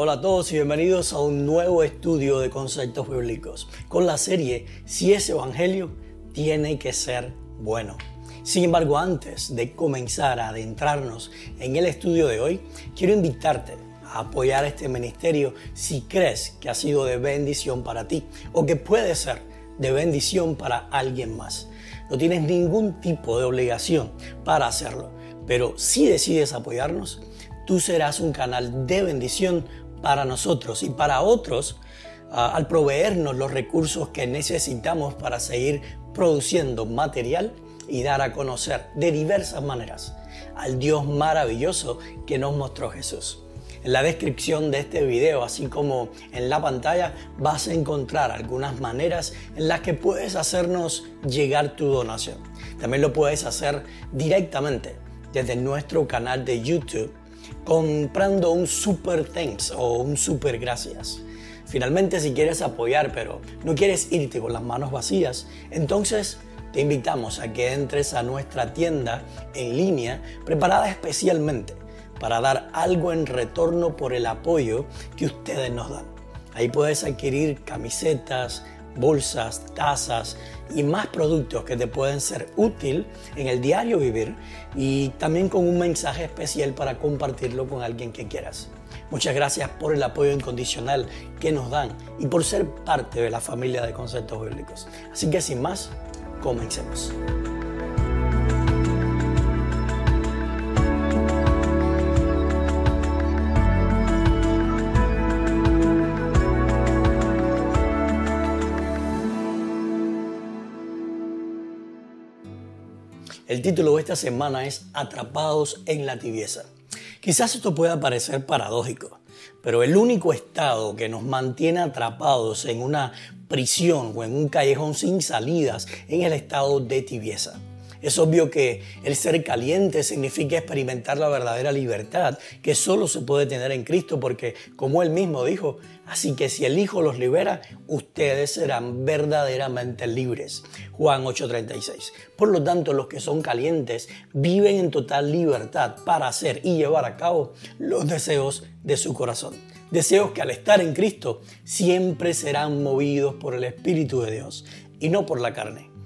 Hola a todos y bienvenidos a un nuevo estudio de conceptos bíblicos con la serie Si es Evangelio, tiene que ser bueno. Sin embargo, antes de comenzar a adentrarnos en el estudio de hoy, quiero invitarte a apoyar este ministerio si crees que ha sido de bendición para ti o que puede ser de bendición para alguien más. No tienes ningún tipo de obligación para hacerlo, pero si decides apoyarnos, tú serás un canal de bendición para nosotros y para otros ah, al proveernos los recursos que necesitamos para seguir produciendo material y dar a conocer de diversas maneras al Dios maravilloso que nos mostró Jesús. En la descripción de este video, así como en la pantalla, vas a encontrar algunas maneras en las que puedes hacernos llegar tu donación. También lo puedes hacer directamente desde nuestro canal de YouTube comprando un super thanks o un super gracias. Finalmente, si quieres apoyar pero no quieres irte con las manos vacías, entonces te invitamos a que entres a nuestra tienda en línea preparada especialmente para dar algo en retorno por el apoyo que ustedes nos dan. Ahí puedes adquirir camisetas, bolsas, tazas y más productos que te pueden ser útil en el diario vivir y también con un mensaje especial para compartirlo con alguien que quieras. Muchas gracias por el apoyo incondicional que nos dan y por ser parte de la familia de conceptos bíblicos. Así que sin más, comencemos. El título de esta semana es Atrapados en la tibieza. Quizás esto pueda parecer paradójico, pero el único estado que nos mantiene atrapados en una prisión o en un callejón sin salidas es el estado de tibieza. Es obvio que el ser caliente significa experimentar la verdadera libertad que solo se puede tener en Cristo porque, como él mismo dijo, así que si el Hijo los libera, ustedes serán verdaderamente libres. Juan 8:36. Por lo tanto, los que son calientes viven en total libertad para hacer y llevar a cabo los deseos de su corazón. Deseos que al estar en Cristo siempre serán movidos por el Espíritu de Dios y no por la carne.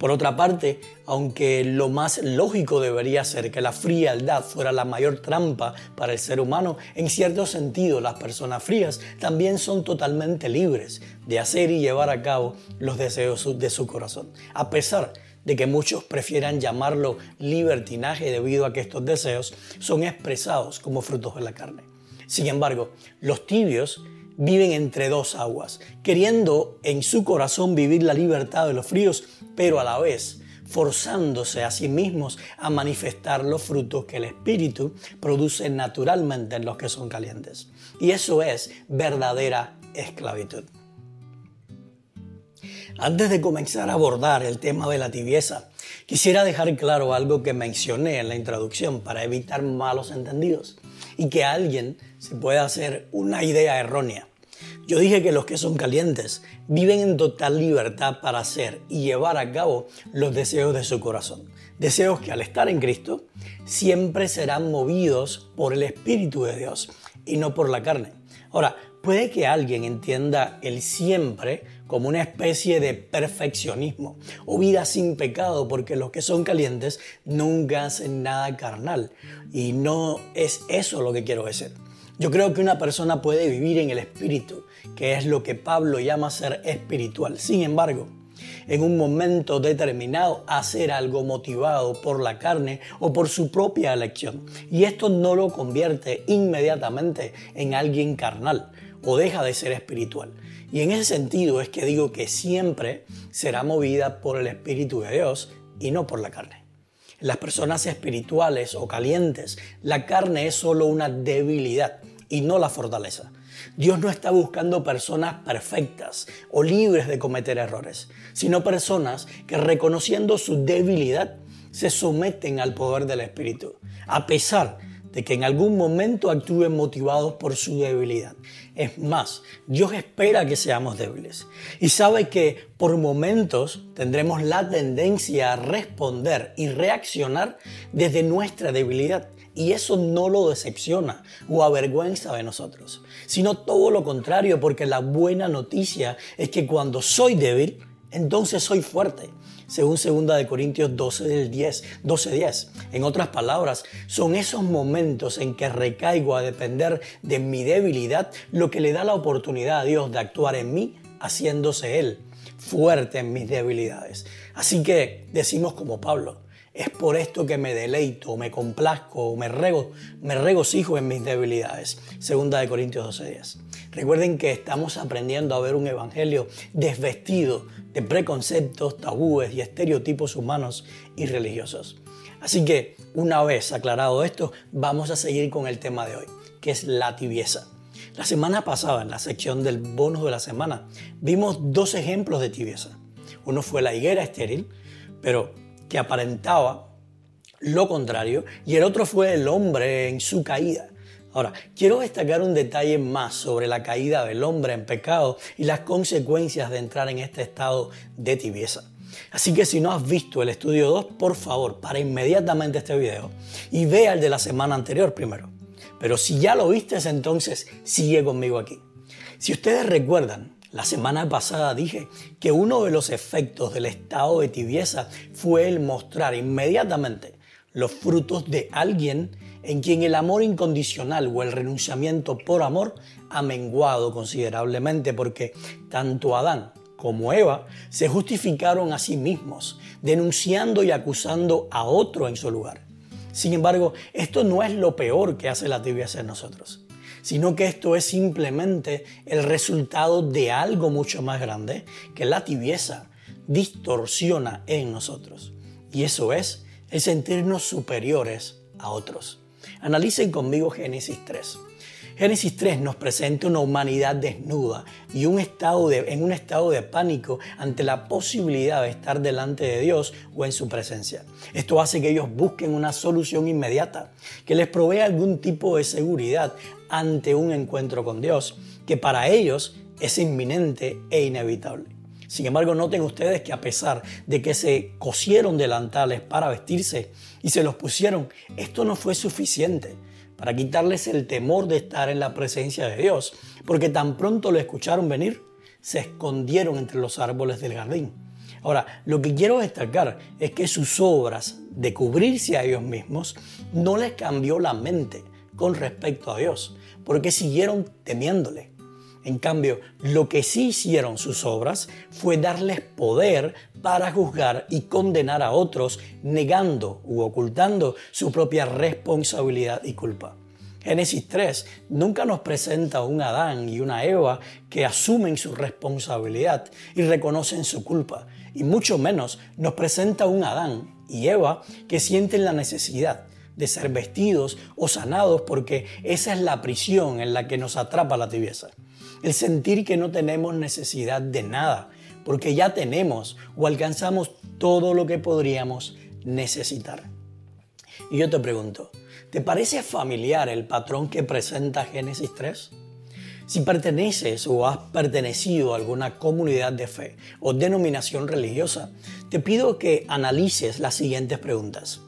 Por otra parte, aunque lo más lógico debería ser que la frialdad fuera la mayor trampa para el ser humano, en cierto sentido las personas frías también son totalmente libres de hacer y llevar a cabo los deseos de su corazón, a pesar de que muchos prefieran llamarlo libertinaje debido a que estos deseos son expresados como frutos de la carne. Sin embargo, los tibios viven entre dos aguas, queriendo en su corazón vivir la libertad de los fríos, pero a la vez forzándose a sí mismos a manifestar los frutos que el Espíritu produce naturalmente en los que son calientes. Y eso es verdadera esclavitud. Antes de comenzar a abordar el tema de la tibieza, quisiera dejar claro algo que mencioné en la introducción para evitar malos entendidos y que alguien se pueda hacer una idea errónea. Yo dije que los que son calientes viven en total libertad para hacer y llevar a cabo los deseos de su corazón. Deseos que al estar en Cristo siempre serán movidos por el Espíritu de Dios y no por la carne. Ahora, puede que alguien entienda el siempre como una especie de perfeccionismo o vida sin pecado, porque los que son calientes nunca hacen nada carnal. Y no es eso lo que quiero decir. Yo creo que una persona puede vivir en el espíritu, que es lo que Pablo llama ser espiritual. Sin embargo, en un momento determinado hacer algo motivado por la carne o por su propia elección. Y esto no lo convierte inmediatamente en alguien carnal o deja de ser espiritual. Y en ese sentido es que digo que siempre será movida por el Espíritu de Dios y no por la carne las personas espirituales o calientes, la carne es solo una debilidad y no la fortaleza. Dios no está buscando personas perfectas o libres de cometer errores, sino personas que reconociendo su debilidad se someten al poder del Espíritu, a pesar de que en algún momento actúen motivados por su debilidad. Es más, Dios espera que seamos débiles y sabe que por momentos tendremos la tendencia a responder y reaccionar desde nuestra debilidad y eso no lo decepciona o avergüenza de nosotros, sino todo lo contrario, porque la buena noticia es que cuando soy débil, entonces soy fuerte. Según 2 de Corintios 12 del 10, 12, 10. En otras palabras, son esos momentos en que recaigo a depender de mi debilidad lo que le da la oportunidad a Dios de actuar en mí haciéndose Él fuerte en mis debilidades. Así que decimos como Pablo, es por esto que me deleito, me complazco, me, rego, me regocijo en mis debilidades. Segunda de Corintios 12:10. Recuerden que estamos aprendiendo a ver un evangelio desvestido de preconceptos, tabúes y estereotipos humanos y religiosos. Así que, una vez aclarado esto, vamos a seguir con el tema de hoy, que es la tibieza. La semana pasada, en la sección del bonus de la semana, vimos dos ejemplos de tibieza. Uno fue la higuera estéril, pero que aparentaba lo contrario, y el otro fue el hombre en su caída. Ahora, quiero destacar un detalle más sobre la caída del hombre en pecado y las consecuencias de entrar en este estado de tibieza. Así que si no has visto el estudio 2, por favor, para inmediatamente este video y vea el de la semana anterior primero. Pero si ya lo viste, entonces sigue conmigo aquí. Si ustedes recuerdan, la semana pasada dije que uno de los efectos del estado de tibieza fue el mostrar inmediatamente los frutos de alguien en quien el amor incondicional o el renunciamiento por amor ha menguado considerablemente porque tanto Adán como Eva se justificaron a sí mismos, denunciando y acusando a otro en su lugar. Sin embargo, esto no es lo peor que hace la tibieza en nosotros, sino que esto es simplemente el resultado de algo mucho más grande que la tibieza distorsiona en nosotros. Y eso es el sentirnos superiores a otros. Analicen conmigo Génesis 3. Génesis 3 nos presenta una humanidad desnuda y un estado de, en un estado de pánico ante la posibilidad de estar delante de Dios o en su presencia. Esto hace que ellos busquen una solución inmediata, que les provea algún tipo de seguridad ante un encuentro con Dios, que para ellos es inminente e inevitable. Sin embargo, noten ustedes que a pesar de que se cosieron delantales para vestirse y se los pusieron, esto no fue suficiente para quitarles el temor de estar en la presencia de Dios, porque tan pronto lo escucharon venir, se escondieron entre los árboles del jardín. Ahora, lo que quiero destacar es que sus obras de cubrirse a ellos mismos no les cambió la mente con respecto a Dios, porque siguieron temiéndole. En cambio, lo que sí hicieron sus obras fue darles poder para juzgar y condenar a otros, negando u ocultando su propia responsabilidad y culpa. Génesis 3 nunca nos presenta un Adán y una Eva que asumen su responsabilidad y reconocen su culpa, y mucho menos nos presenta un Adán y Eva que sienten la necesidad de ser vestidos o sanados porque esa es la prisión en la que nos atrapa la tibieza el sentir que no tenemos necesidad de nada, porque ya tenemos o alcanzamos todo lo que podríamos necesitar. Y yo te pregunto, ¿te parece familiar el patrón que presenta Génesis 3? Si perteneces o has pertenecido a alguna comunidad de fe o denominación religiosa, te pido que analices las siguientes preguntas.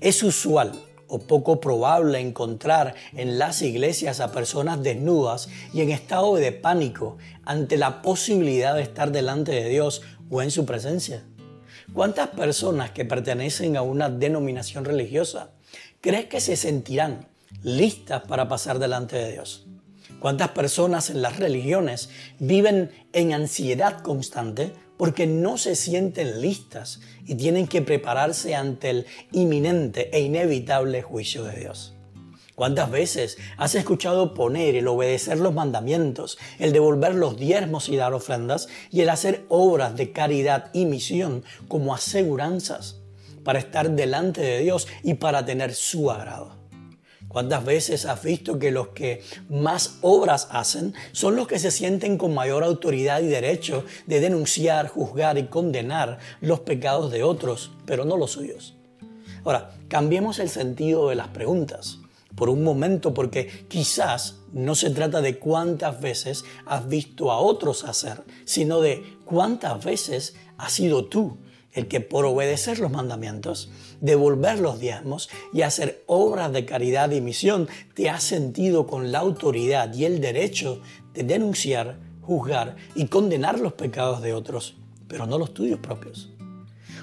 ¿Es usual o poco probable encontrar en las iglesias a personas desnudas y en estado de pánico ante la posibilidad de estar delante de Dios o en su presencia? ¿Cuántas personas que pertenecen a una denominación religiosa crees que se sentirán listas para pasar delante de Dios? ¿Cuántas personas en las religiones viven en ansiedad constante porque no se sienten listas y tienen que prepararse ante el inminente e inevitable juicio de Dios. ¿Cuántas veces has escuchado poner el obedecer los mandamientos, el devolver los diezmos y dar ofrendas y el hacer obras de caridad y misión como aseguranzas para estar delante de Dios y para tener su agrado? ¿Cuántas veces has visto que los que más obras hacen son los que se sienten con mayor autoridad y derecho de denunciar, juzgar y condenar los pecados de otros, pero no los suyos? Ahora, cambiemos el sentido de las preguntas por un momento porque quizás no se trata de cuántas veces has visto a otros hacer, sino de cuántas veces has sido tú el que por obedecer los mandamientos, devolver los diezmos y hacer obras de caridad y misión, te has sentido con la autoridad y el derecho de denunciar, juzgar y condenar los pecados de otros, pero no los tuyos propios.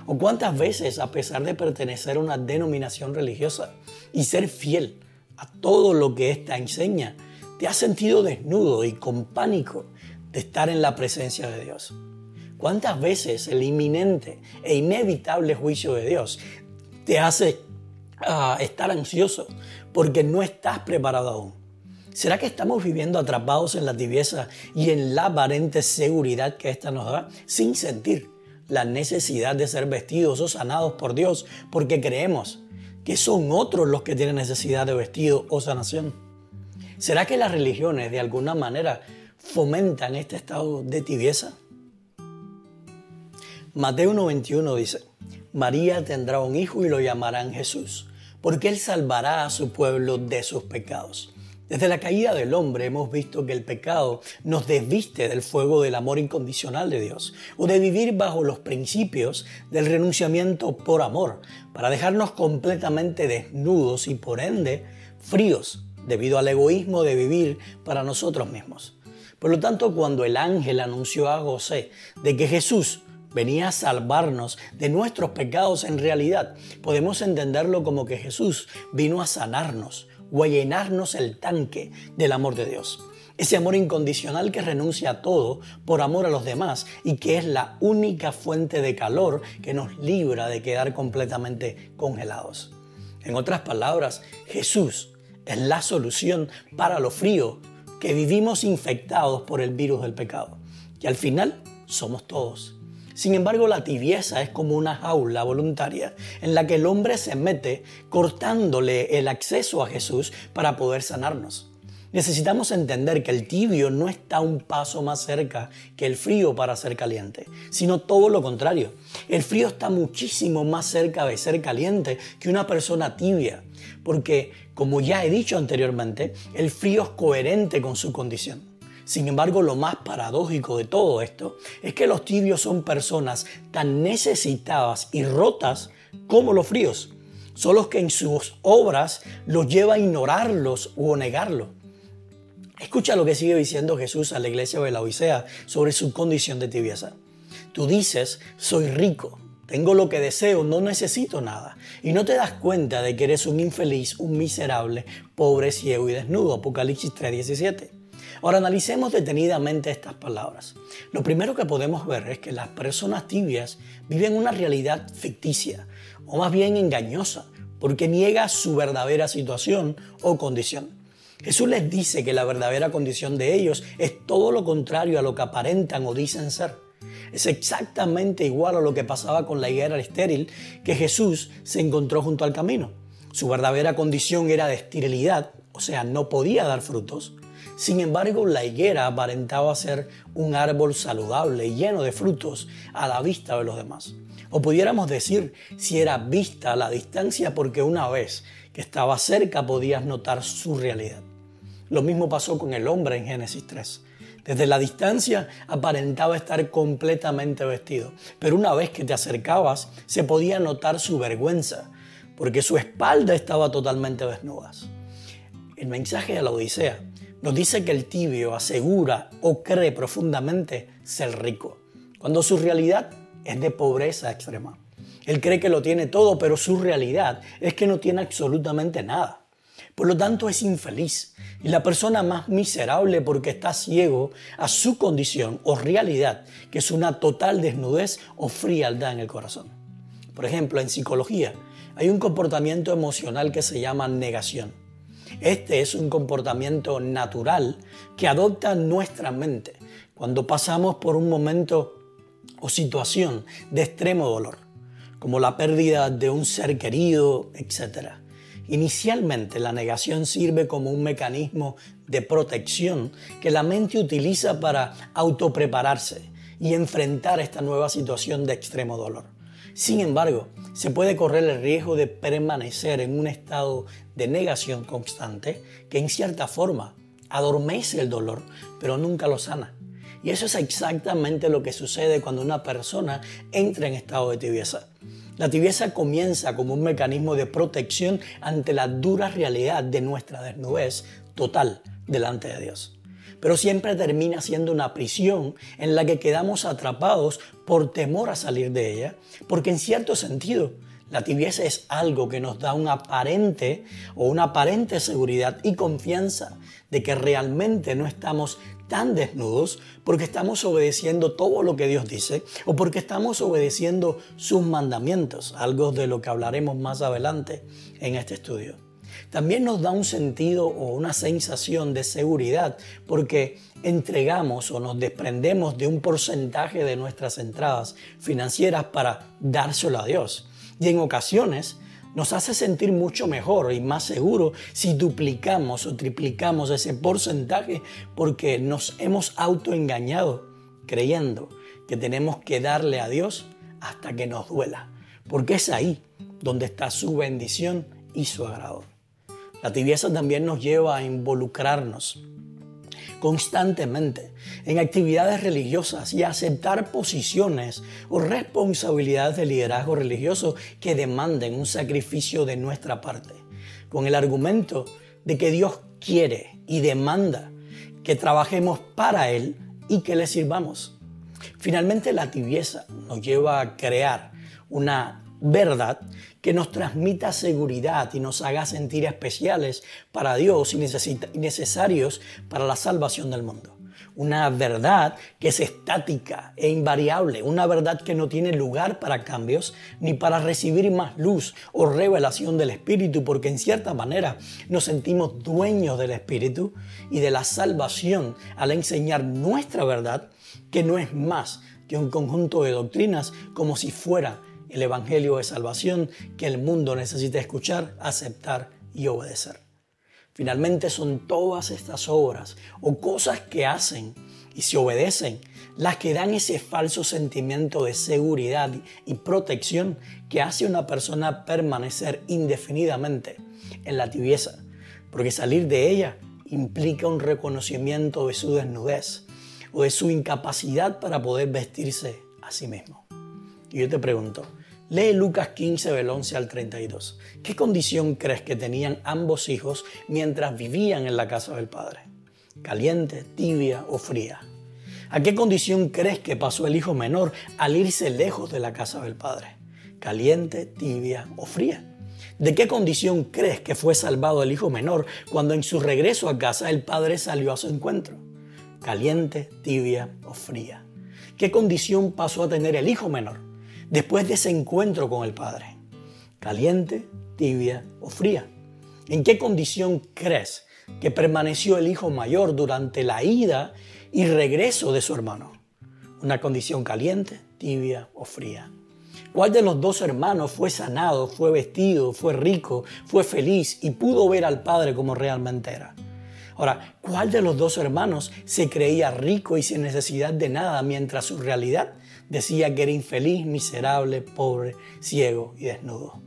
¿O cuántas veces, a pesar de pertenecer a una denominación religiosa y ser fiel a todo lo que ésta enseña, te has sentido desnudo y con pánico de estar en la presencia de Dios? ¿Cuántas veces el inminente e inevitable juicio de Dios te hace ah, estar ansioso porque no estás preparado aún? ¿Será que estamos viviendo atrapados en la tibieza y en la aparente seguridad que ésta nos da sin sentir la necesidad de ser vestidos o sanados por Dios porque creemos que son otros los que tienen necesidad de vestido o sanación? ¿Será que las religiones de alguna manera fomentan este estado de tibieza? Mateo 1.21 dice, María tendrá un hijo y lo llamarán Jesús, porque él salvará a su pueblo de sus pecados. Desde la caída del hombre hemos visto que el pecado nos desviste del fuego del amor incondicional de Dios o de vivir bajo los principios del renunciamiento por amor, para dejarnos completamente desnudos y por ende fríos debido al egoísmo de vivir para nosotros mismos. Por lo tanto, cuando el ángel anunció a José de que Jesús venía a salvarnos de nuestros pecados en realidad. Podemos entenderlo como que Jesús vino a sanarnos o a llenarnos el tanque del amor de Dios. Ese amor incondicional que renuncia a todo por amor a los demás y que es la única fuente de calor que nos libra de quedar completamente congelados. En otras palabras, Jesús es la solución para lo frío que vivimos infectados por el virus del pecado. Y al final somos todos. Sin embargo, la tibieza es como una jaula voluntaria en la que el hombre se mete cortándole el acceso a Jesús para poder sanarnos. Necesitamos entender que el tibio no está un paso más cerca que el frío para ser caliente, sino todo lo contrario. El frío está muchísimo más cerca de ser caliente que una persona tibia, porque, como ya he dicho anteriormente, el frío es coherente con su condición. Sin embargo, lo más paradójico de todo esto es que los tibios son personas tan necesitadas y rotas como los fríos. Son los que en sus obras los lleva a ignorarlos o negarlos. Escucha lo que sigue diciendo Jesús a la iglesia de la Odisea sobre su condición de tibieza. Tú dices, soy rico, tengo lo que deseo, no necesito nada. Y no te das cuenta de que eres un infeliz, un miserable, pobre, ciego y desnudo. Apocalipsis 3:17. Ahora analicemos detenidamente estas palabras. Lo primero que podemos ver es que las personas tibias viven una realidad ficticia, o más bien engañosa, porque niega su verdadera situación o condición. Jesús les dice que la verdadera condición de ellos es todo lo contrario a lo que aparentan o dicen ser. Es exactamente igual a lo que pasaba con la higuera estéril que Jesús se encontró junto al camino. Su verdadera condición era de esterilidad, o sea, no podía dar frutos. Sin embargo, la higuera aparentaba ser un árbol saludable lleno de frutos a la vista de los demás. O pudiéramos decir si era vista a la distancia porque una vez que estaba cerca podías notar su realidad. Lo mismo pasó con el hombre en Génesis 3. Desde la distancia aparentaba estar completamente vestido, pero una vez que te acercabas se podía notar su vergüenza, porque su espalda estaba totalmente desnuda. El mensaje de la Odisea nos dice que el tibio asegura o cree profundamente ser rico, cuando su realidad es de pobreza extrema. Él cree que lo tiene todo, pero su realidad es que no tiene absolutamente nada. Por lo tanto es infeliz y la persona más miserable porque está ciego a su condición o realidad, que es una total desnudez o frialdad en el corazón. Por ejemplo, en psicología hay un comportamiento emocional que se llama negación. Este es un comportamiento natural que adopta nuestra mente cuando pasamos por un momento o situación de extremo dolor, como la pérdida de un ser querido, etc. Inicialmente la negación sirve como un mecanismo de protección que la mente utiliza para autoprepararse y enfrentar esta nueva situación de extremo dolor. Sin embargo, se puede correr el riesgo de permanecer en un estado de negación constante que en cierta forma adormece el dolor, pero nunca lo sana. Y eso es exactamente lo que sucede cuando una persona entra en estado de tibieza. La tibieza comienza como un mecanismo de protección ante la dura realidad de nuestra desnudez total delante de Dios. Pero siempre termina siendo una prisión en la que quedamos atrapados por temor a salir de ella, porque en cierto sentido la tibieza es algo que nos da un aparente o una aparente seguridad y confianza de que realmente no estamos tan desnudos porque estamos obedeciendo todo lo que Dios dice o porque estamos obedeciendo sus mandamientos, algo de lo que hablaremos más adelante en este estudio. También nos da un sentido o una sensación de seguridad porque entregamos o nos desprendemos de un porcentaje de nuestras entradas financieras para dárselo a Dios y en ocasiones nos hace sentir mucho mejor y más seguro si duplicamos o triplicamos ese porcentaje porque nos hemos autoengañado creyendo que tenemos que darle a Dios hasta que nos duela, porque es ahí donde está su bendición y su agrado. La tibieza también nos lleva a involucrarnos constantemente en actividades religiosas y aceptar posiciones o responsabilidades de liderazgo religioso que demanden un sacrificio de nuestra parte, con el argumento de que Dios quiere y demanda que trabajemos para Él y que le sirvamos. Finalmente la tibieza nos lleva a crear una verdad que nos transmita seguridad y nos haga sentir especiales para Dios y necesarios para la salvación del mundo. Una verdad que es estática e invariable, una verdad que no tiene lugar para cambios ni para recibir más luz o revelación del Espíritu, porque en cierta manera nos sentimos dueños del Espíritu y de la salvación al enseñar nuestra verdad, que no es más que un conjunto de doctrinas como si fuera el Evangelio de salvación que el mundo necesita escuchar, aceptar y obedecer. Finalmente son todas estas obras o cosas que hacen y se obedecen las que dan ese falso sentimiento de seguridad y protección que hace a una persona permanecer indefinidamente en la tibieza, porque salir de ella implica un reconocimiento de su desnudez o de su incapacidad para poder vestirse a sí mismo. Y yo te pregunto, Lee Lucas 15 del 11 al 32. ¿Qué condición crees que tenían ambos hijos mientras vivían en la casa del padre? ¿Caliente, tibia o fría? ¿A qué condición crees que pasó el hijo menor al irse lejos de la casa del padre? ¿Caliente, tibia o fría? ¿De qué condición crees que fue salvado el hijo menor cuando en su regreso a casa el padre salió a su encuentro? ¿Caliente, tibia o fría? ¿Qué condición pasó a tener el hijo menor? Después de ese encuentro con el Padre? ¿Caliente, tibia o fría? ¿En qué condición crees que permaneció el hijo mayor durante la ida y regreso de su hermano? ¿Una condición caliente, tibia o fría? ¿Cuál de los dos hermanos fue sanado, fue vestido, fue rico, fue feliz y pudo ver al Padre como realmente era? Ahora, ¿cuál de los dos hermanos se creía rico y sin necesidad de nada mientras su realidad decía que era infeliz, miserable, pobre, ciego y desnudo?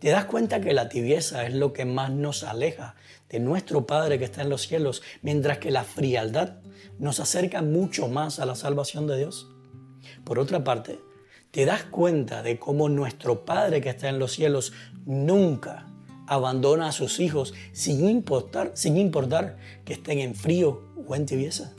¿Te das cuenta que la tibieza es lo que más nos aleja de nuestro Padre que está en los cielos, mientras que la frialdad nos acerca mucho más a la salvación de Dios? Por otra parte, ¿te das cuenta de cómo nuestro Padre que está en los cielos nunca abandona a sus hijos sin importar, sin importar que estén en frío o en tibieza.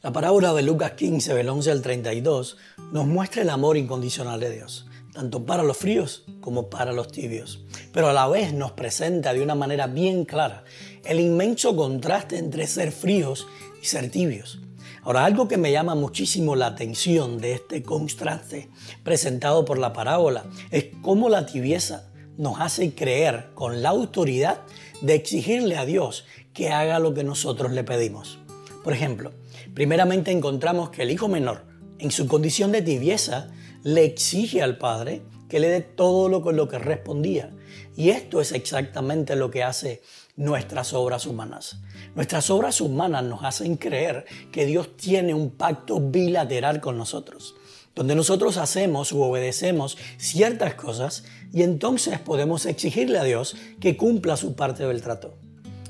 La parábola de Lucas 15, del 11 al 32, nos muestra el amor incondicional de Dios, tanto para los fríos como para los tibios, pero a la vez nos presenta de una manera bien clara el inmenso contraste entre ser fríos y ser tibios. Ahora, algo que me llama muchísimo la atención de este contraste presentado por la parábola es cómo la tibieza nos hace creer con la autoridad de exigirle a Dios que haga lo que nosotros le pedimos. Por ejemplo, primeramente encontramos que el hijo menor, en su condición de tibieza, le exige al padre que le dé todo lo, lo que respondía. Y esto es exactamente lo que hace nuestras obras humanas. Nuestras obras humanas nos hacen creer que Dios tiene un pacto bilateral con nosotros donde nosotros hacemos u obedecemos ciertas cosas y entonces podemos exigirle a Dios que cumpla su parte del trato.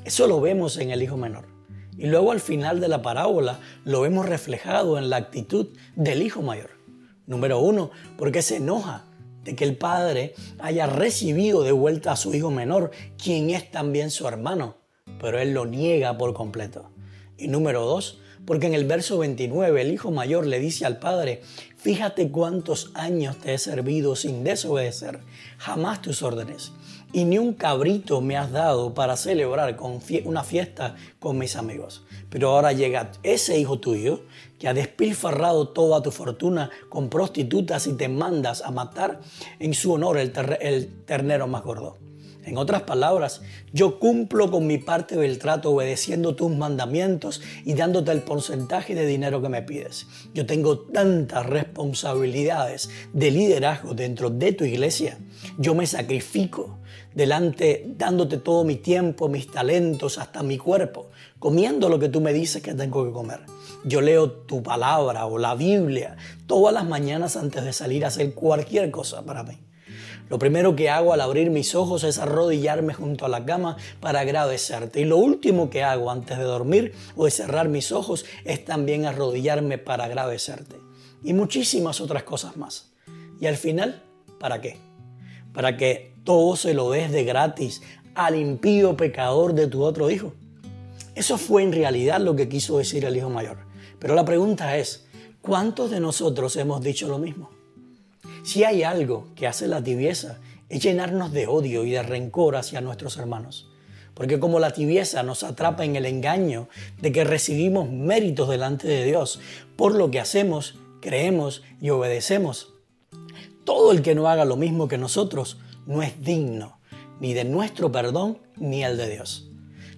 Eso lo vemos en el hijo menor. Y luego al final de la parábola lo vemos reflejado en la actitud del hijo mayor. Número uno, porque se enoja de que el padre haya recibido de vuelta a su hijo menor, quien es también su hermano, pero él lo niega por completo. Y número dos, porque en el verso 29 el hijo mayor le dice al padre, fíjate cuántos años te he servido sin desobedecer jamás tus órdenes, y ni un cabrito me has dado para celebrar una fiesta con mis amigos. Pero ahora llega ese hijo tuyo que ha despilfarrado toda tu fortuna con prostitutas y te mandas a matar en su honor el, el ternero más gordo. En otras palabras, yo cumplo con mi parte del trato obedeciendo tus mandamientos y dándote el porcentaje de dinero que me pides. Yo tengo tantas responsabilidades de liderazgo dentro de tu iglesia. Yo me sacrifico delante, dándote todo mi tiempo, mis talentos, hasta mi cuerpo, comiendo lo que tú me dices que tengo que comer. Yo leo tu palabra o la Biblia todas las mañanas antes de salir a hacer cualquier cosa para mí. Lo primero que hago al abrir mis ojos es arrodillarme junto a la cama para agradecerte. Y lo último que hago antes de dormir o de cerrar mis ojos es también arrodillarme para agradecerte. Y muchísimas otras cosas más. Y al final, ¿para qué? Para que todo se lo des de gratis al impío pecador de tu otro hijo. Eso fue en realidad lo que quiso decir el hijo mayor. Pero la pregunta es, ¿cuántos de nosotros hemos dicho lo mismo? Si hay algo que hace la tibieza, es llenarnos de odio y de rencor hacia nuestros hermanos. Porque como la tibieza nos atrapa en el engaño de que recibimos méritos delante de Dios por lo que hacemos, creemos y obedecemos, todo el que no haga lo mismo que nosotros no es digno ni de nuestro perdón ni el de Dios.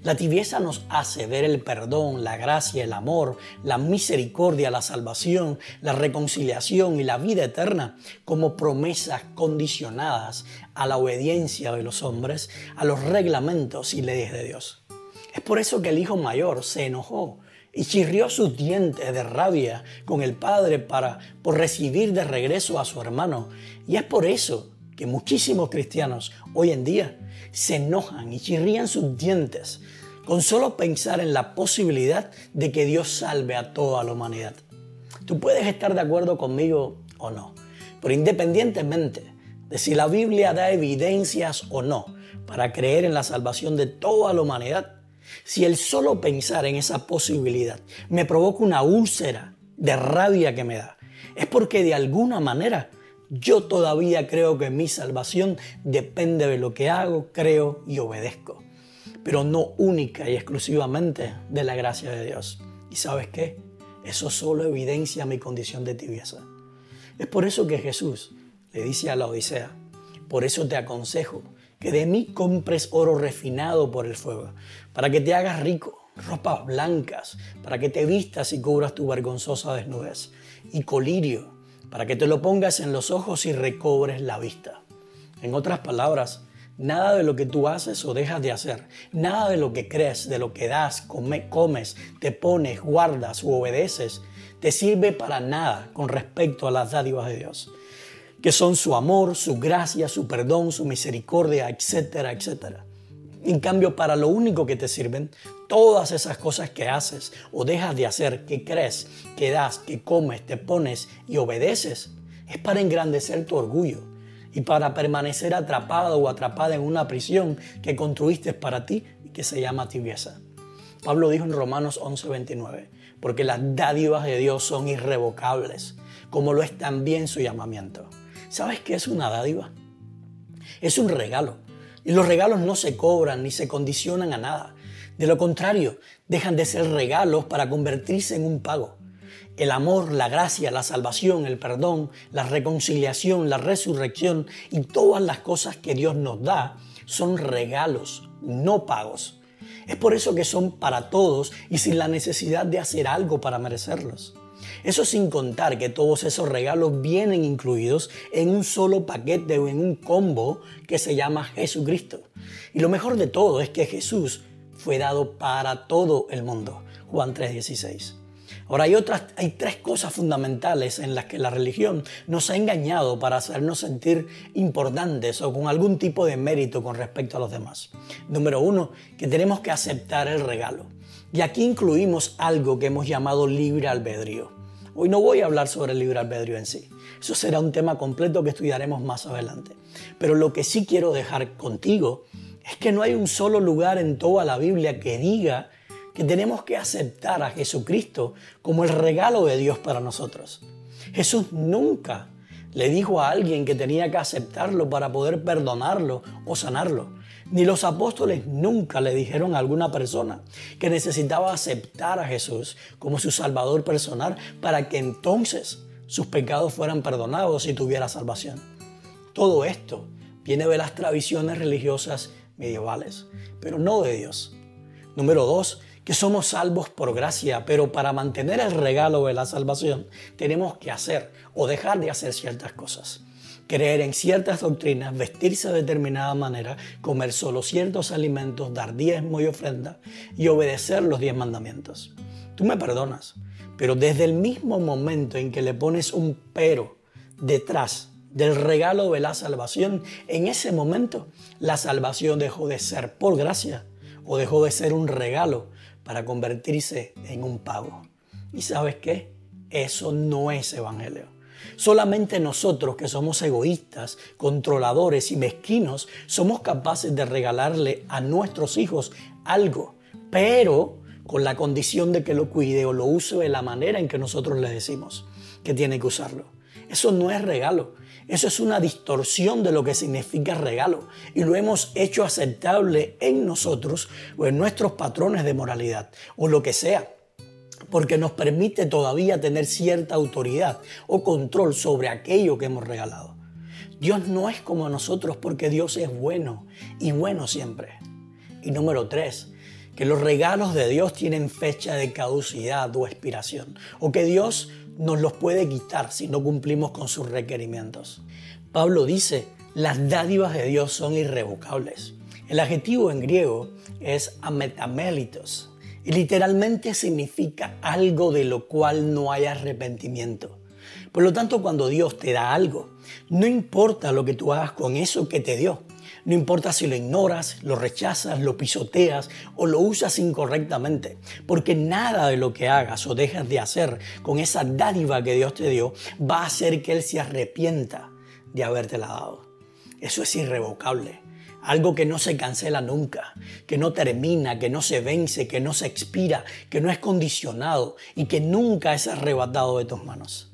La tibieza nos hace ver el perdón, la gracia, el amor, la misericordia, la salvación, la reconciliación y la vida eterna como promesas condicionadas a la obediencia de los hombres, a los reglamentos y leyes de Dios. Es por eso que el hijo mayor se enojó y chirrió sus dientes de rabia con el padre para por recibir de regreso a su hermano. Y es por eso que muchísimos cristianos hoy en día se enojan y chirrían sus dientes con solo pensar en la posibilidad de que Dios salve a toda la humanidad. Tú puedes estar de acuerdo conmigo o no, pero independientemente de si la Biblia da evidencias o no para creer en la salvación de toda la humanidad, si el solo pensar en esa posibilidad me provoca una úlcera de rabia que me da, es porque de alguna manera yo todavía creo que mi salvación depende de lo que hago, creo y obedezco, pero no única y exclusivamente de la gracia de Dios. ¿Y sabes qué? Eso solo evidencia mi condición de tibieza. Es por eso que Jesús le dice a la Odisea, por eso te aconsejo que de mí compres oro refinado por el fuego, para que te hagas rico, ropas blancas, para que te vistas y cubras tu vergonzosa desnudez, y colirio, para que te lo pongas en los ojos y recobres la vista. En otras palabras, nada de lo que tú haces o dejas de hacer, nada de lo que crees, de lo que das, comes, te pones, guardas o obedeces, te sirve para nada con respecto a las dádivas de Dios, que son su amor, su gracia, su perdón, su misericordia, etcétera, etcétera. En cambio, para lo único que te sirven, todas esas cosas que haces o dejas de hacer, que crees, que das, que comes, te pones y obedeces, es para engrandecer tu orgullo y para permanecer atrapado o atrapada en una prisión que construiste para ti y que se llama tibieza. Pablo dijo en Romanos 11:29, porque las dádivas de Dios son irrevocables, como lo es también su llamamiento. ¿Sabes qué es una dádiva? Es un regalo y los regalos no se cobran ni se condicionan a nada. De lo contrario, dejan de ser regalos para convertirse en un pago. El amor, la gracia, la salvación, el perdón, la reconciliación, la resurrección y todas las cosas que Dios nos da son regalos, no pagos. Es por eso que son para todos y sin la necesidad de hacer algo para merecerlos. Eso sin contar que todos esos regalos vienen incluidos en un solo paquete o en un combo que se llama Jesucristo. Y lo mejor de todo es que Jesús fue dado para todo el mundo. Juan 3:16. Ahora hay otras, hay tres cosas fundamentales en las que la religión nos ha engañado para hacernos sentir importantes o con algún tipo de mérito con respecto a los demás. Número uno, que tenemos que aceptar el regalo Y aquí incluimos algo que hemos llamado libre albedrío. Hoy no voy a hablar sobre el libre albedrío en sí. Eso será un tema completo que estudiaremos más adelante. Pero lo que sí quiero dejar contigo es que no hay un solo lugar en toda la Biblia que diga que tenemos que aceptar a Jesucristo como el regalo de Dios para nosotros. Jesús nunca le dijo a alguien que tenía que aceptarlo para poder perdonarlo o sanarlo. Ni los apóstoles nunca le dijeron a alguna persona que necesitaba aceptar a Jesús como su Salvador personal para que entonces sus pecados fueran perdonados y tuviera salvación. Todo esto viene de las tradiciones religiosas medievales, pero no de Dios. Número dos, que somos salvos por gracia, pero para mantener el regalo de la salvación tenemos que hacer o dejar de hacer ciertas cosas. Creer en ciertas doctrinas, vestirse de determinada manera, comer solo ciertos alimentos, dar diezmo y ofrenda y obedecer los diez mandamientos. Tú me perdonas, pero desde el mismo momento en que le pones un pero detrás del regalo de la salvación, en ese momento la salvación dejó de ser por gracia o dejó de ser un regalo para convertirse en un pago. ¿Y sabes qué? Eso no es evangelio. Solamente nosotros que somos egoístas, controladores y mezquinos somos capaces de regalarle a nuestros hijos algo, pero con la condición de que lo cuide o lo use de la manera en que nosotros le decimos que tiene que usarlo. Eso no es regalo, eso es una distorsión de lo que significa regalo. Y lo hemos hecho aceptable en nosotros o en nuestros patrones de moralidad o lo que sea porque nos permite todavía tener cierta autoridad o control sobre aquello que hemos regalado. Dios no es como nosotros porque Dios es bueno y bueno siempre. Y número tres, que los regalos de Dios tienen fecha de caducidad o expiración, o que Dios nos los puede quitar si no cumplimos con sus requerimientos. Pablo dice, las dádivas de Dios son irrevocables. El adjetivo en griego es ametamelitos y literalmente significa algo de lo cual no hay arrepentimiento. Por lo tanto, cuando Dios te da algo, no importa lo que tú hagas con eso que te dio, no importa si lo ignoras, lo rechazas, lo pisoteas o lo usas incorrectamente, porque nada de lo que hagas o dejas de hacer con esa dádiva que Dios te dio va a hacer que Él se arrepienta de habértela dado. Eso es irrevocable. Algo que no se cancela nunca, que no termina, que no se vence, que no se expira, que no es condicionado y que nunca es arrebatado de tus manos.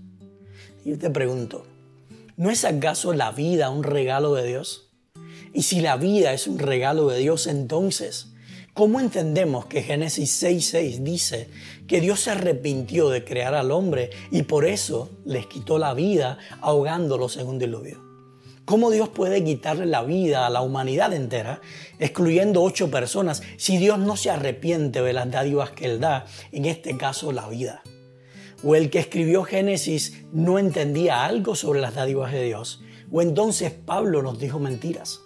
Yo te pregunto, ¿no es acaso la vida un regalo de Dios? Y si la vida es un regalo de Dios, entonces, ¿cómo entendemos que Génesis 6.6 dice que Dios se arrepintió de crear al hombre y por eso les quitó la vida ahogándolos en un diluvio? ¿Cómo Dios puede quitarle la vida a la humanidad entera, excluyendo ocho personas, si Dios no se arrepiente de las dádivas que Él da, en este caso la vida? ¿O el que escribió Génesis no entendía algo sobre las dádivas de Dios? ¿O entonces Pablo nos dijo mentiras?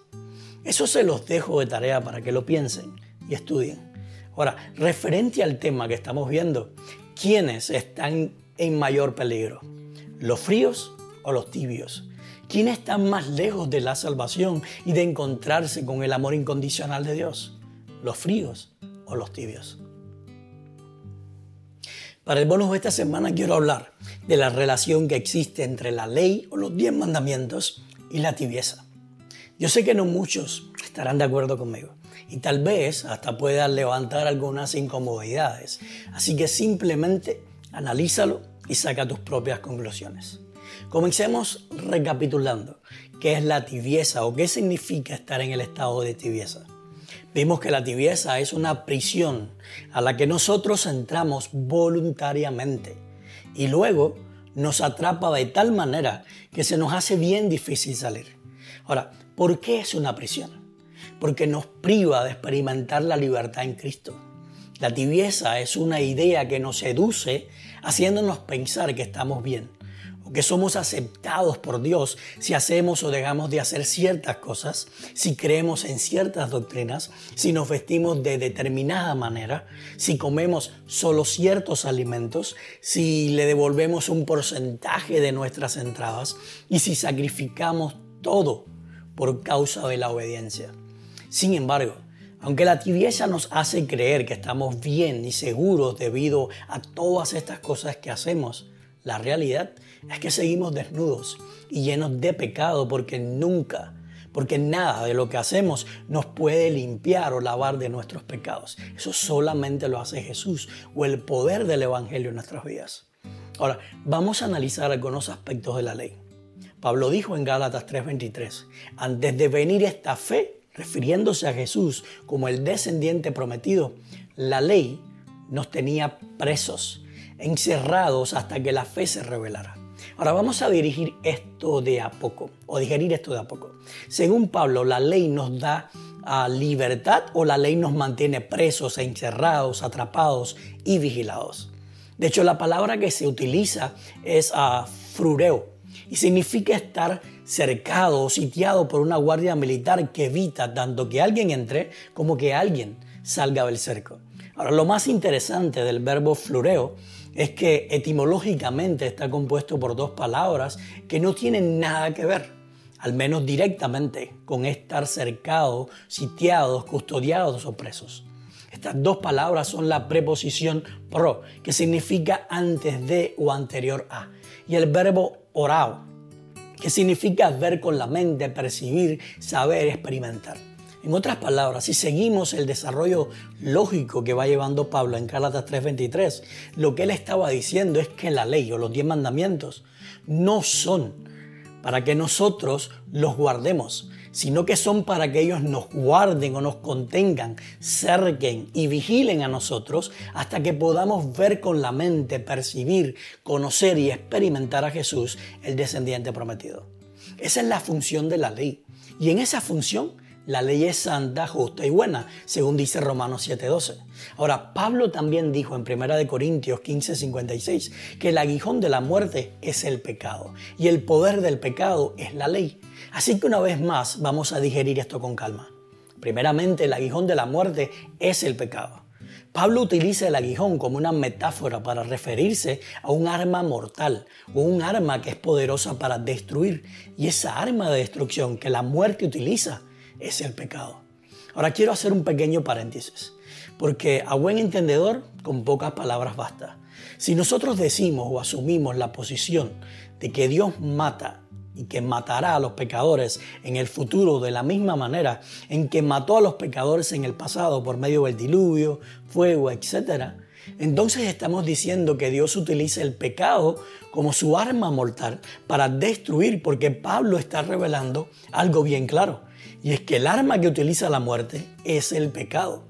Eso se los dejo de tarea para que lo piensen y estudien. Ahora, referente al tema que estamos viendo, ¿quiénes están en mayor peligro? ¿Los fríos o los tibios? ¿Quiénes están más lejos de la salvación y de encontrarse con el amor incondicional de Dios? ¿Los fríos o los tibios? Para el bonus de esta semana quiero hablar de la relación que existe entre la ley o los diez mandamientos y la tibieza. Yo sé que no muchos estarán de acuerdo conmigo y tal vez hasta pueda levantar algunas incomodidades. Así que simplemente analízalo y saca tus propias conclusiones. Comencemos recapitulando qué es la tibieza o qué significa estar en el estado de tibieza. Vimos que la tibieza es una prisión a la que nosotros entramos voluntariamente y luego nos atrapa de tal manera que se nos hace bien difícil salir. Ahora, ¿por qué es una prisión? Porque nos priva de experimentar la libertad en Cristo. La tibieza es una idea que nos seduce haciéndonos pensar que estamos bien que somos aceptados por Dios si hacemos o dejamos de hacer ciertas cosas, si creemos en ciertas doctrinas, si nos vestimos de determinada manera, si comemos solo ciertos alimentos, si le devolvemos un porcentaje de nuestras entradas y si sacrificamos todo por causa de la obediencia. Sin embargo, Aunque la tibieza nos hace creer que estamos bien y seguros debido a todas estas cosas que hacemos, la realidad es que seguimos desnudos y llenos de pecado porque nunca, porque nada de lo que hacemos nos puede limpiar o lavar de nuestros pecados. Eso solamente lo hace Jesús o el poder del Evangelio en nuestras vidas. Ahora, vamos a analizar algunos aspectos de la ley. Pablo dijo en Gálatas 3:23, antes de venir esta fe, refiriéndose a Jesús como el descendiente prometido, la ley nos tenía presos, encerrados hasta que la fe se revelara. Ahora vamos a dirigir esto de a poco, o digerir esto de a poco. Según Pablo, la ley nos da ah, libertad o la ley nos mantiene presos, encerrados, atrapados y vigilados. De hecho, la palabra que se utiliza es uh, frureo y significa estar cercado o sitiado por una guardia militar que evita tanto que alguien entre como que alguien salga del cerco. Ahora, lo más interesante del verbo flureo es que etimológicamente está compuesto por dos palabras que no tienen nada que ver, al menos directamente, con estar cercados, sitiados, custodiados o presos. Estas dos palabras son la preposición pro, que significa antes de o anterior a, y el verbo orao, que significa ver con la mente, percibir, saber, experimentar. En otras palabras, si seguimos el desarrollo lógico que va llevando Pablo en Gálatas 3:23, lo que él estaba diciendo es que la ley o los diez mandamientos no son para que nosotros los guardemos, sino que son para que ellos nos guarden o nos contengan, cerquen y vigilen a nosotros hasta que podamos ver con la mente, percibir, conocer y experimentar a Jesús, el descendiente prometido. Esa es la función de la ley. Y en esa función, la ley es santa, justa y buena, según dice Romanos 7:12. Ahora, Pablo también dijo en 1 Corintios 15:56 que el aguijón de la muerte es el pecado y el poder del pecado es la ley. Así que una vez más vamos a digerir esto con calma. Primeramente, el aguijón de la muerte es el pecado. Pablo utiliza el aguijón como una metáfora para referirse a un arma mortal o un arma que es poderosa para destruir. Y esa arma de destrucción que la muerte utiliza es el pecado. Ahora quiero hacer un pequeño paréntesis, porque a buen entendedor con pocas palabras basta. Si nosotros decimos o asumimos la posición de que Dios mata y que matará a los pecadores en el futuro de la misma manera en que mató a los pecadores en el pasado por medio del diluvio, fuego, etc., entonces estamos diciendo que Dios utiliza el pecado como su arma mortal para destruir, porque Pablo está revelando algo bien claro, y es que el arma que utiliza la muerte es el pecado.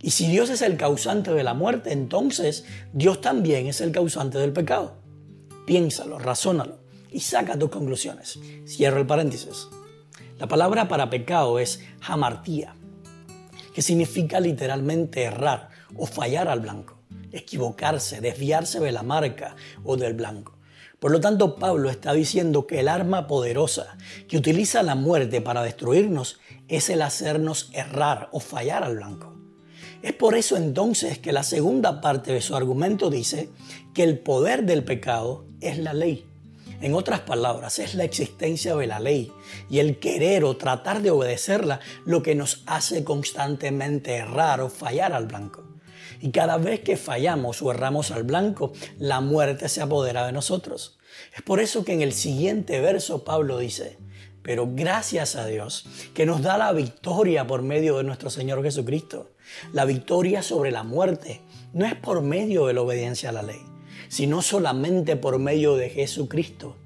Y si Dios es el causante de la muerte, entonces Dios también es el causante del pecado. Piénsalo, razónalo y saca tus conclusiones. Cierro el paréntesis. La palabra para pecado es hamartía, que significa literalmente errar o fallar al blanco, equivocarse, desviarse de la marca o del blanco. Por lo tanto, Pablo está diciendo que el arma poderosa que utiliza la muerte para destruirnos es el hacernos errar o fallar al blanco. Es por eso entonces que la segunda parte de su argumento dice que el poder del pecado es la ley. En otras palabras, es la existencia de la ley y el querer o tratar de obedecerla lo que nos hace constantemente errar o fallar al blanco. Y cada vez que fallamos o erramos al blanco, la muerte se apodera de nosotros. Es por eso que en el siguiente verso Pablo dice, pero gracias a Dios que nos da la victoria por medio de nuestro Señor Jesucristo. La victoria sobre la muerte no es por medio de la obediencia a la ley sino solamente por medio de Jesucristo.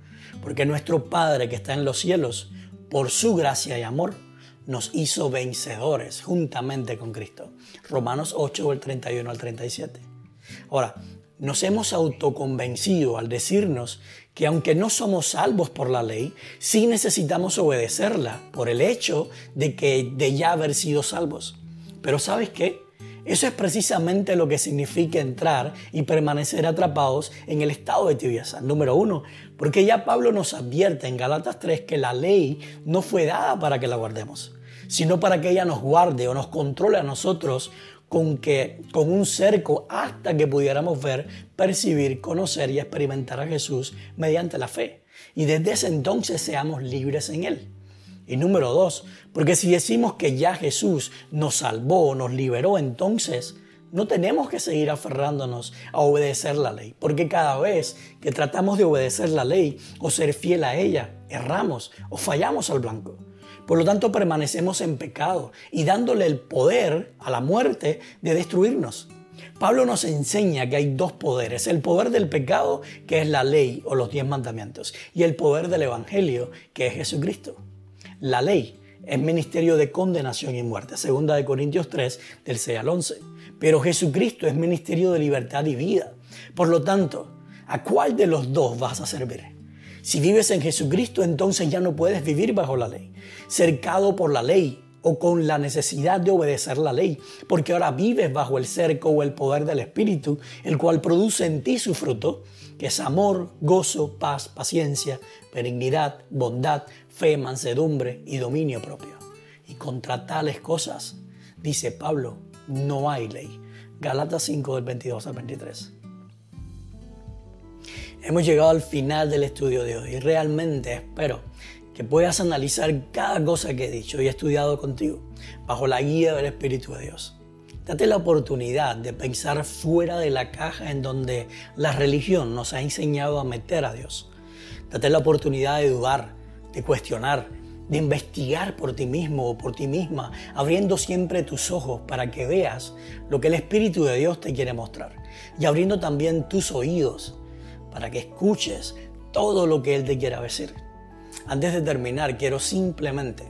Porque nuestro Padre que está en los cielos, por su gracia y amor, nos hizo vencedores juntamente con Cristo. Romanos 8, del 31 al 37. Ahora, nos hemos autoconvencido al decirnos que aunque no somos salvos por la ley, sí necesitamos obedecerla por el hecho de que de ya haber sido salvos. Pero ¿sabes qué? Eso es precisamente lo que significa entrar y permanecer atrapados en el estado de tibieza. Número uno, porque ya Pablo nos advierte en Galatas 3 que la ley no fue dada para que la guardemos, sino para que ella nos guarde o nos controle a nosotros con, que, con un cerco hasta que pudiéramos ver, percibir, conocer y experimentar a Jesús mediante la fe. Y desde ese entonces seamos libres en Él. Y número dos, porque si decimos que ya Jesús nos salvó, nos liberó, entonces no tenemos que seguir aferrándonos a obedecer la ley, porque cada vez que tratamos de obedecer la ley o ser fiel a ella, erramos o fallamos al blanco. Por lo tanto, permanecemos en pecado y dándole el poder a la muerte de destruirnos. Pablo nos enseña que hay dos poderes, el poder del pecado, que es la ley o los diez mandamientos, y el poder del Evangelio, que es Jesucristo. La ley es ministerio de condenación y muerte, segunda de Corintios 3, del 6 al 11. Pero Jesucristo es ministerio de libertad y vida. Por lo tanto, ¿a cuál de los dos vas a servir? Si vives en Jesucristo, entonces ya no puedes vivir bajo la ley, cercado por la ley o con la necesidad de obedecer la ley, porque ahora vives bajo el cerco o el poder del Espíritu, el cual produce en ti su fruto, que es amor, gozo, paz, paciencia, benignidad, bondad, fe, mansedumbre y dominio propio. Y contra tales cosas, dice Pablo, no hay ley. Galatas 5 del 22 al 23. Hemos llegado al final del estudio de hoy y realmente espero que puedas analizar cada cosa que he dicho y estudiado contigo bajo la guía del Espíritu de Dios. Date la oportunidad de pensar fuera de la caja en donde la religión nos ha enseñado a meter a Dios. Date la oportunidad de dudar, de cuestionar, de investigar por ti mismo o por ti misma, abriendo siempre tus ojos para que veas lo que el Espíritu de Dios te quiere mostrar y abriendo también tus oídos para que escuches todo lo que Él te quiera decir. Antes de terminar, quiero simplemente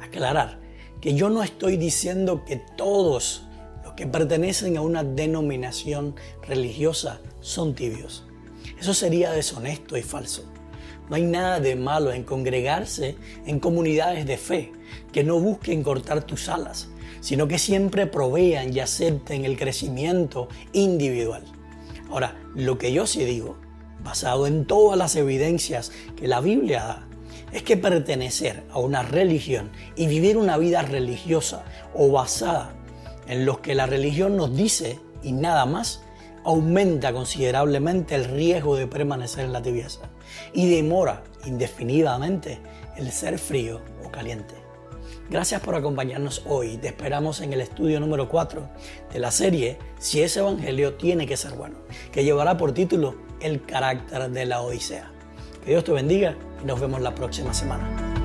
aclarar que yo no estoy diciendo que todos los que pertenecen a una denominación religiosa son tibios. Eso sería deshonesto y falso. No hay nada de malo en congregarse en comunidades de fe que no busquen cortar tus alas, sino que siempre provean y acepten el crecimiento individual. Ahora, lo que yo sí digo, basado en todas las evidencias que la Biblia da, es que pertenecer a una religión y vivir una vida religiosa o basada en lo que la religión nos dice y nada más, aumenta considerablemente el riesgo de permanecer en la tibieza y demora indefinidamente el ser frío o caliente. Gracias por acompañarnos hoy. Te esperamos en el estudio número 4 de la serie Si ese Evangelio tiene que ser bueno, que llevará por título El carácter de la Odisea. Que Dios te bendiga y nos vemos la próxima semana.